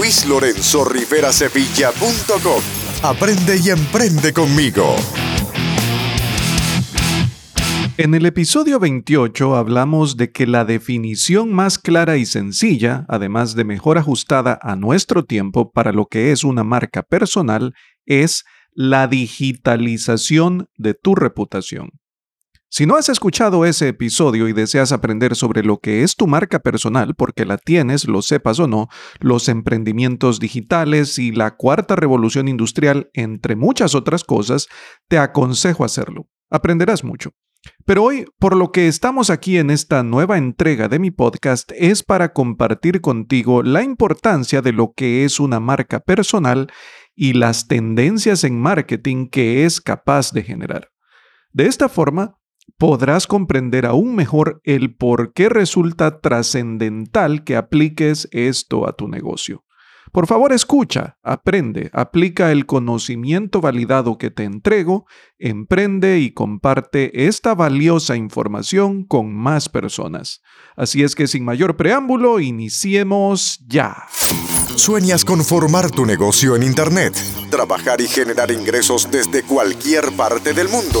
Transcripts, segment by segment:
luislorenzorriverasevilla.com. Aprende y emprende conmigo. En el episodio 28 hablamos de que la definición más clara y sencilla, además de mejor ajustada a nuestro tiempo para lo que es una marca personal, es la digitalización de tu reputación. Si no has escuchado ese episodio y deseas aprender sobre lo que es tu marca personal, porque la tienes, lo sepas o no, los emprendimientos digitales y la cuarta revolución industrial, entre muchas otras cosas, te aconsejo hacerlo. Aprenderás mucho. Pero hoy, por lo que estamos aquí en esta nueva entrega de mi podcast, es para compartir contigo la importancia de lo que es una marca personal y las tendencias en marketing que es capaz de generar. De esta forma, podrás comprender aún mejor el por qué resulta trascendental que apliques esto a tu negocio. Por favor, escucha, aprende, aplica el conocimiento validado que te entrego, emprende y comparte esta valiosa información con más personas. Así es que sin mayor preámbulo, iniciemos ya. ¿Sueñas con formar tu negocio en Internet? Trabajar y generar ingresos desde cualquier parte del mundo.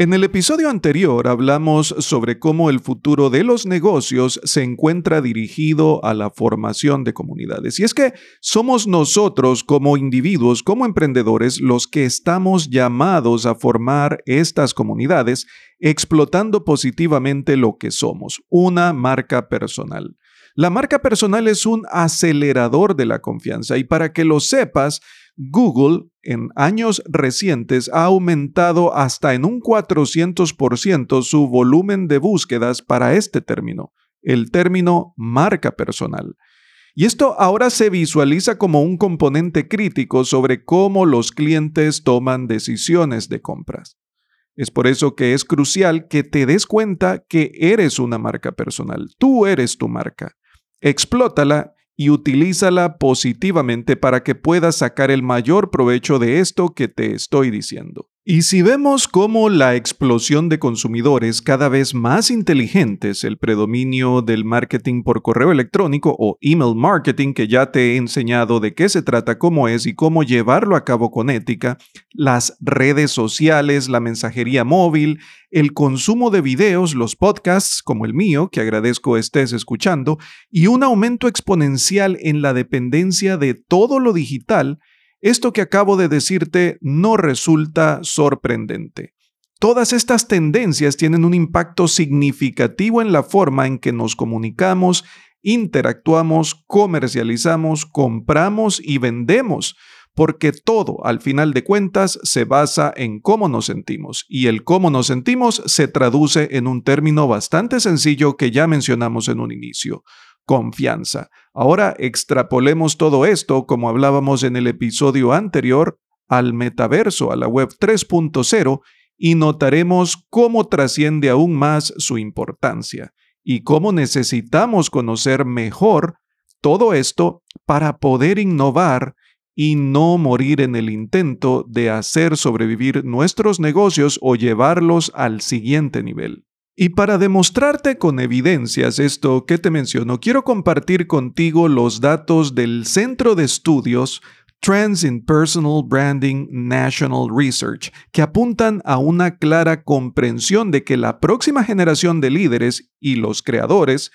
En el episodio anterior hablamos sobre cómo el futuro de los negocios se encuentra dirigido a la formación de comunidades. Y es que somos nosotros como individuos, como emprendedores, los que estamos llamados a formar estas comunidades, explotando positivamente lo que somos, una marca personal. La marca personal es un acelerador de la confianza y para que lo sepas, Google en años recientes ha aumentado hasta en un 400% su volumen de búsquedas para este término, el término marca personal. Y esto ahora se visualiza como un componente crítico sobre cómo los clientes toman decisiones de compras. Es por eso que es crucial que te des cuenta que eres una marca personal. Tú eres tu marca. Explótala y utilízala positivamente para que puedas sacar el mayor provecho de esto que te estoy diciendo. Y si vemos cómo la explosión de consumidores cada vez más inteligentes, el predominio del marketing por correo electrónico o email marketing, que ya te he enseñado de qué se trata, cómo es y cómo llevarlo a cabo con ética, las redes sociales, la mensajería móvil, el consumo de videos, los podcasts como el mío, que agradezco estés escuchando, y un aumento exponencial en la dependencia de todo lo digital, esto que acabo de decirte no resulta sorprendente. Todas estas tendencias tienen un impacto significativo en la forma en que nos comunicamos, interactuamos, comercializamos, compramos y vendemos, porque todo, al final de cuentas, se basa en cómo nos sentimos, y el cómo nos sentimos se traduce en un término bastante sencillo que ya mencionamos en un inicio, confianza. Ahora extrapolemos todo esto, como hablábamos en el episodio anterior, al metaverso, a la web 3.0, y notaremos cómo trasciende aún más su importancia y cómo necesitamos conocer mejor todo esto para poder innovar y no morir en el intento de hacer sobrevivir nuestros negocios o llevarlos al siguiente nivel. Y para demostrarte con evidencias esto que te menciono, quiero compartir contigo los datos del Centro de Estudios Trends in Personal Branding National Research, que apuntan a una clara comprensión de que la próxima generación de líderes y los creadores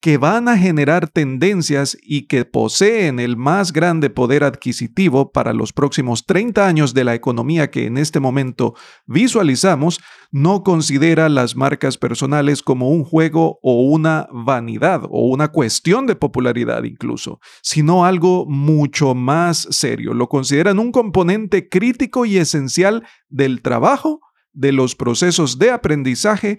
que van a generar tendencias y que poseen el más grande poder adquisitivo para los próximos 30 años de la economía que en este momento visualizamos, no considera las marcas personales como un juego o una vanidad o una cuestión de popularidad incluso, sino algo mucho más serio. Lo consideran un componente crítico y esencial del trabajo, de los procesos de aprendizaje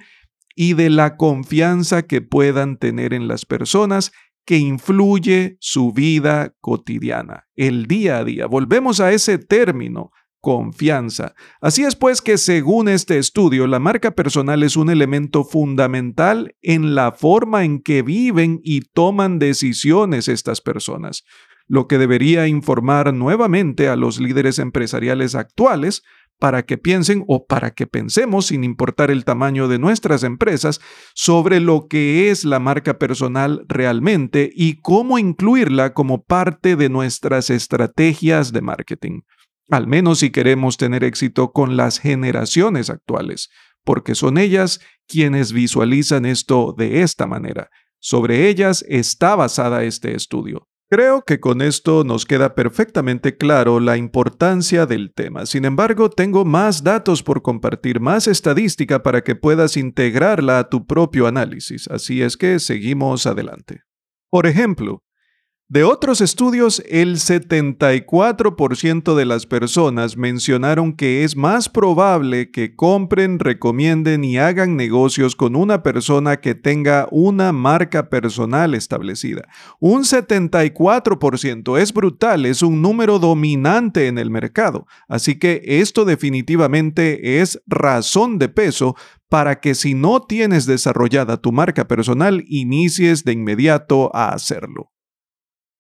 y de la confianza que puedan tener en las personas que influye su vida cotidiana, el día a día. Volvemos a ese término, confianza. Así es pues que según este estudio, la marca personal es un elemento fundamental en la forma en que viven y toman decisiones estas personas, lo que debería informar nuevamente a los líderes empresariales actuales para que piensen o para que pensemos, sin importar el tamaño de nuestras empresas, sobre lo que es la marca personal realmente y cómo incluirla como parte de nuestras estrategias de marketing. Al menos si queremos tener éxito con las generaciones actuales, porque son ellas quienes visualizan esto de esta manera. Sobre ellas está basada este estudio. Creo que con esto nos queda perfectamente claro la importancia del tema. Sin embargo, tengo más datos por compartir, más estadística para que puedas integrarla a tu propio análisis. Así es que seguimos adelante. Por ejemplo, de otros estudios, el 74% de las personas mencionaron que es más probable que compren, recomienden y hagan negocios con una persona que tenga una marca personal establecida. Un 74% es brutal, es un número dominante en el mercado. Así que esto definitivamente es razón de peso para que si no tienes desarrollada tu marca personal, inicies de inmediato a hacerlo.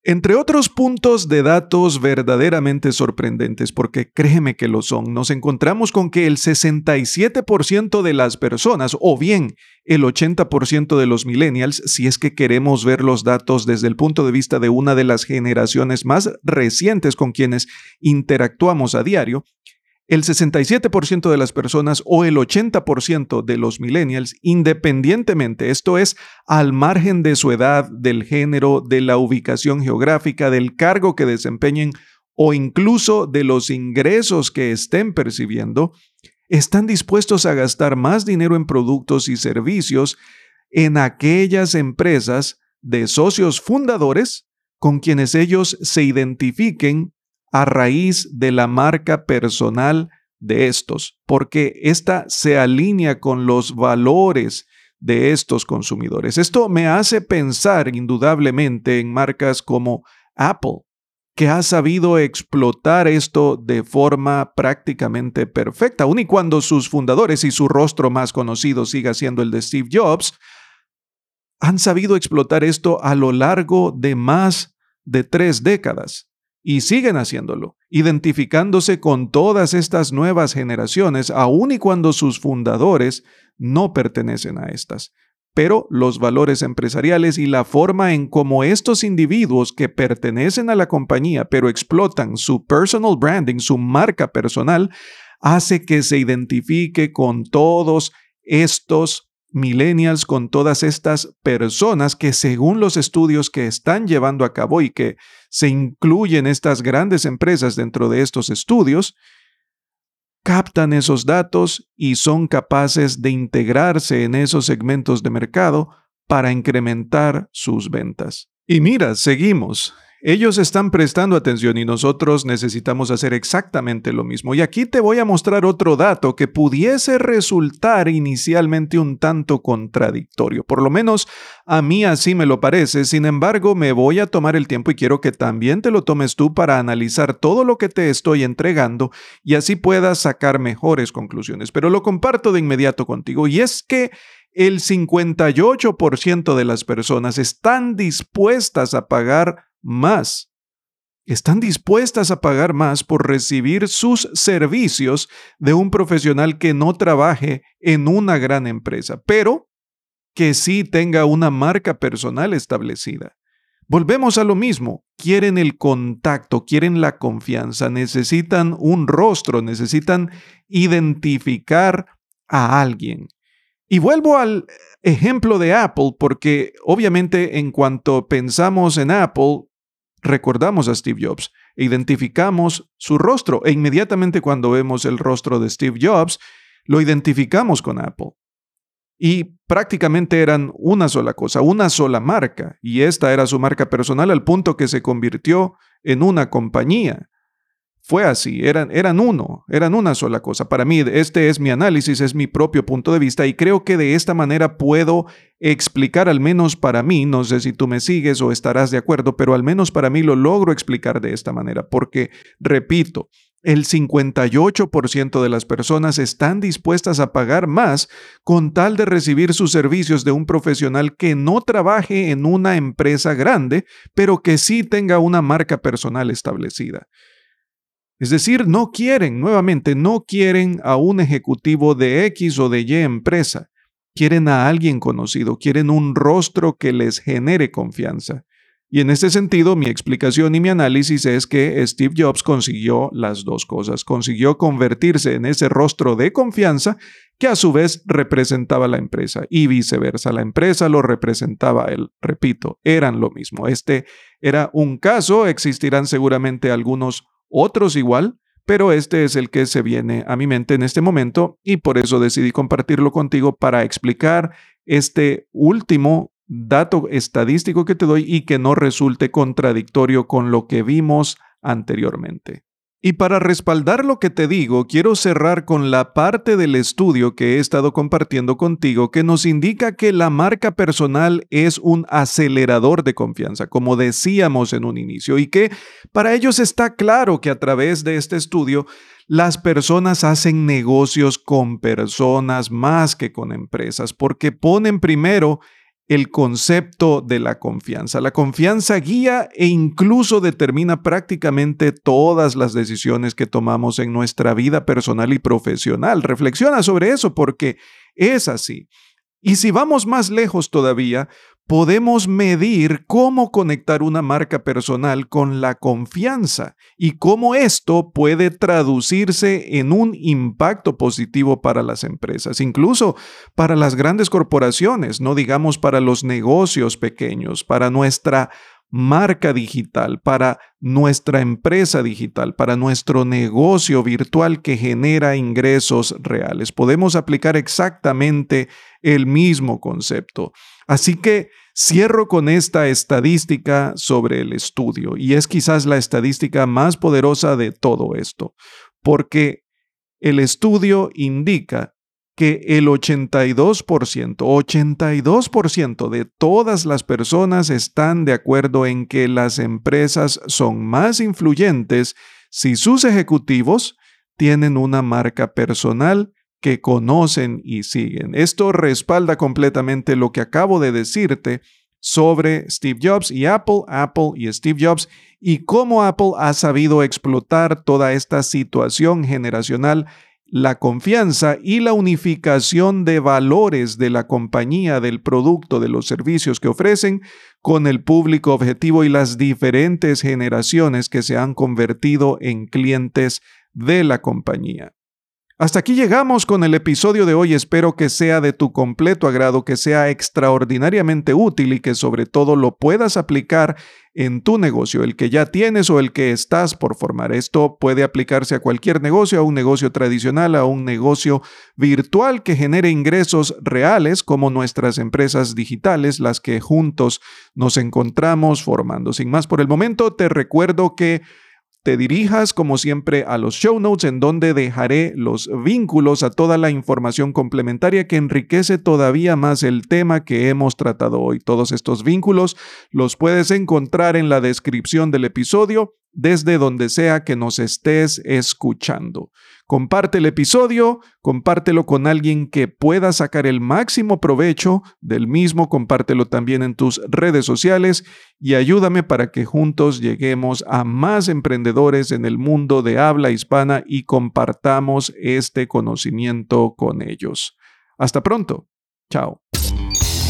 Entre otros puntos de datos verdaderamente sorprendentes, porque créeme que lo son, nos encontramos con que el 67% de las personas, o bien el 80% de los millennials, si es que queremos ver los datos desde el punto de vista de una de las generaciones más recientes con quienes interactuamos a diario, el 67% de las personas o el 80% de los millennials, independientemente, esto es, al margen de su edad, del género, de la ubicación geográfica, del cargo que desempeñen o incluso de los ingresos que estén percibiendo, están dispuestos a gastar más dinero en productos y servicios en aquellas empresas de socios fundadores con quienes ellos se identifiquen a raíz de la marca personal de estos, porque esta se alinea con los valores de estos consumidores. Esto me hace pensar indudablemente en marcas como Apple, que ha sabido explotar esto de forma prácticamente perfecta, aun y cuando sus fundadores y su rostro más conocido siga siendo el de Steve Jobs, han sabido explotar esto a lo largo de más de tres décadas y siguen haciéndolo, identificándose con todas estas nuevas generaciones, aun y cuando sus fundadores no pertenecen a estas. Pero los valores empresariales y la forma en cómo estos individuos que pertenecen a la compañía pero explotan su personal branding, su marca personal, hace que se identifique con todos estos millennials, con todas estas personas que según los estudios que están llevando a cabo y que se incluyen estas grandes empresas dentro de estos estudios, captan esos datos y son capaces de integrarse en esos segmentos de mercado para incrementar sus ventas. Y mira, seguimos. Ellos están prestando atención y nosotros necesitamos hacer exactamente lo mismo. Y aquí te voy a mostrar otro dato que pudiese resultar inicialmente un tanto contradictorio. Por lo menos a mí así me lo parece. Sin embargo, me voy a tomar el tiempo y quiero que también te lo tomes tú para analizar todo lo que te estoy entregando y así puedas sacar mejores conclusiones. Pero lo comparto de inmediato contigo y es que el 58% de las personas están dispuestas a pagar más. Están dispuestas a pagar más por recibir sus servicios de un profesional que no trabaje en una gran empresa, pero que sí tenga una marca personal establecida. Volvemos a lo mismo, quieren el contacto, quieren la confianza, necesitan un rostro, necesitan identificar a alguien. Y vuelvo al ejemplo de Apple porque obviamente en cuanto pensamos en Apple, recordamos a Steve Jobs, identificamos su rostro e inmediatamente cuando vemos el rostro de Steve Jobs, lo identificamos con Apple. Y prácticamente eran una sola cosa, una sola marca, y esta era su marca personal al punto que se convirtió en una compañía. Fue así, eran, eran uno, eran una sola cosa. Para mí, este es mi análisis, es mi propio punto de vista y creo que de esta manera puedo explicar, al menos para mí, no sé si tú me sigues o estarás de acuerdo, pero al menos para mí lo logro explicar de esta manera, porque, repito, el 58% de las personas están dispuestas a pagar más con tal de recibir sus servicios de un profesional que no trabaje en una empresa grande, pero que sí tenga una marca personal establecida. Es decir, no quieren, nuevamente, no quieren a un ejecutivo de X o de Y empresa. Quieren a alguien conocido, quieren un rostro que les genere confianza. Y en este sentido, mi explicación y mi análisis es que Steve Jobs consiguió las dos cosas. Consiguió convertirse en ese rostro de confianza que a su vez representaba la empresa y viceversa. La empresa lo representaba él. Repito, eran lo mismo. Este era un caso, existirán seguramente algunos otros igual, pero este es el que se viene a mi mente en este momento y por eso decidí compartirlo contigo para explicar este último dato estadístico que te doy y que no resulte contradictorio con lo que vimos anteriormente. Y para respaldar lo que te digo, quiero cerrar con la parte del estudio que he estado compartiendo contigo que nos indica que la marca personal es un acelerador de confianza, como decíamos en un inicio, y que para ellos está claro que a través de este estudio las personas hacen negocios con personas más que con empresas, porque ponen primero el concepto de la confianza. La confianza guía e incluso determina prácticamente todas las decisiones que tomamos en nuestra vida personal y profesional. Reflexiona sobre eso porque es así. Y si vamos más lejos todavía, podemos medir cómo conectar una marca personal con la confianza y cómo esto puede traducirse en un impacto positivo para las empresas, incluso para las grandes corporaciones, no digamos para los negocios pequeños, para nuestra marca digital, para nuestra empresa digital, para nuestro negocio virtual que genera ingresos reales. Podemos aplicar exactamente el mismo concepto. Así que cierro con esta estadística sobre el estudio, y es quizás la estadística más poderosa de todo esto, porque el estudio indica que el 82%, 82% de todas las personas están de acuerdo en que las empresas son más influyentes si sus ejecutivos tienen una marca personal que conocen y siguen. Esto respalda completamente lo que acabo de decirte sobre Steve Jobs y Apple, Apple y Steve Jobs, y cómo Apple ha sabido explotar toda esta situación generacional, la confianza y la unificación de valores de la compañía, del producto, de los servicios que ofrecen con el público objetivo y las diferentes generaciones que se han convertido en clientes de la compañía. Hasta aquí llegamos con el episodio de hoy. Espero que sea de tu completo agrado, que sea extraordinariamente útil y que sobre todo lo puedas aplicar en tu negocio, el que ya tienes o el que estás por formar. Esto puede aplicarse a cualquier negocio, a un negocio tradicional, a un negocio virtual que genere ingresos reales, como nuestras empresas digitales, las que juntos nos encontramos formando. Sin más por el momento, te recuerdo que te dirijas como siempre a los show notes en donde dejaré los vínculos a toda la información complementaria que enriquece todavía más el tema que hemos tratado hoy. Todos estos vínculos los puedes encontrar en la descripción del episodio desde donde sea que nos estés escuchando. Comparte el episodio, compártelo con alguien que pueda sacar el máximo provecho del mismo, compártelo también en tus redes sociales y ayúdame para que juntos lleguemos a más emprendedores en el mundo de habla hispana y compartamos este conocimiento con ellos. Hasta pronto. Chao.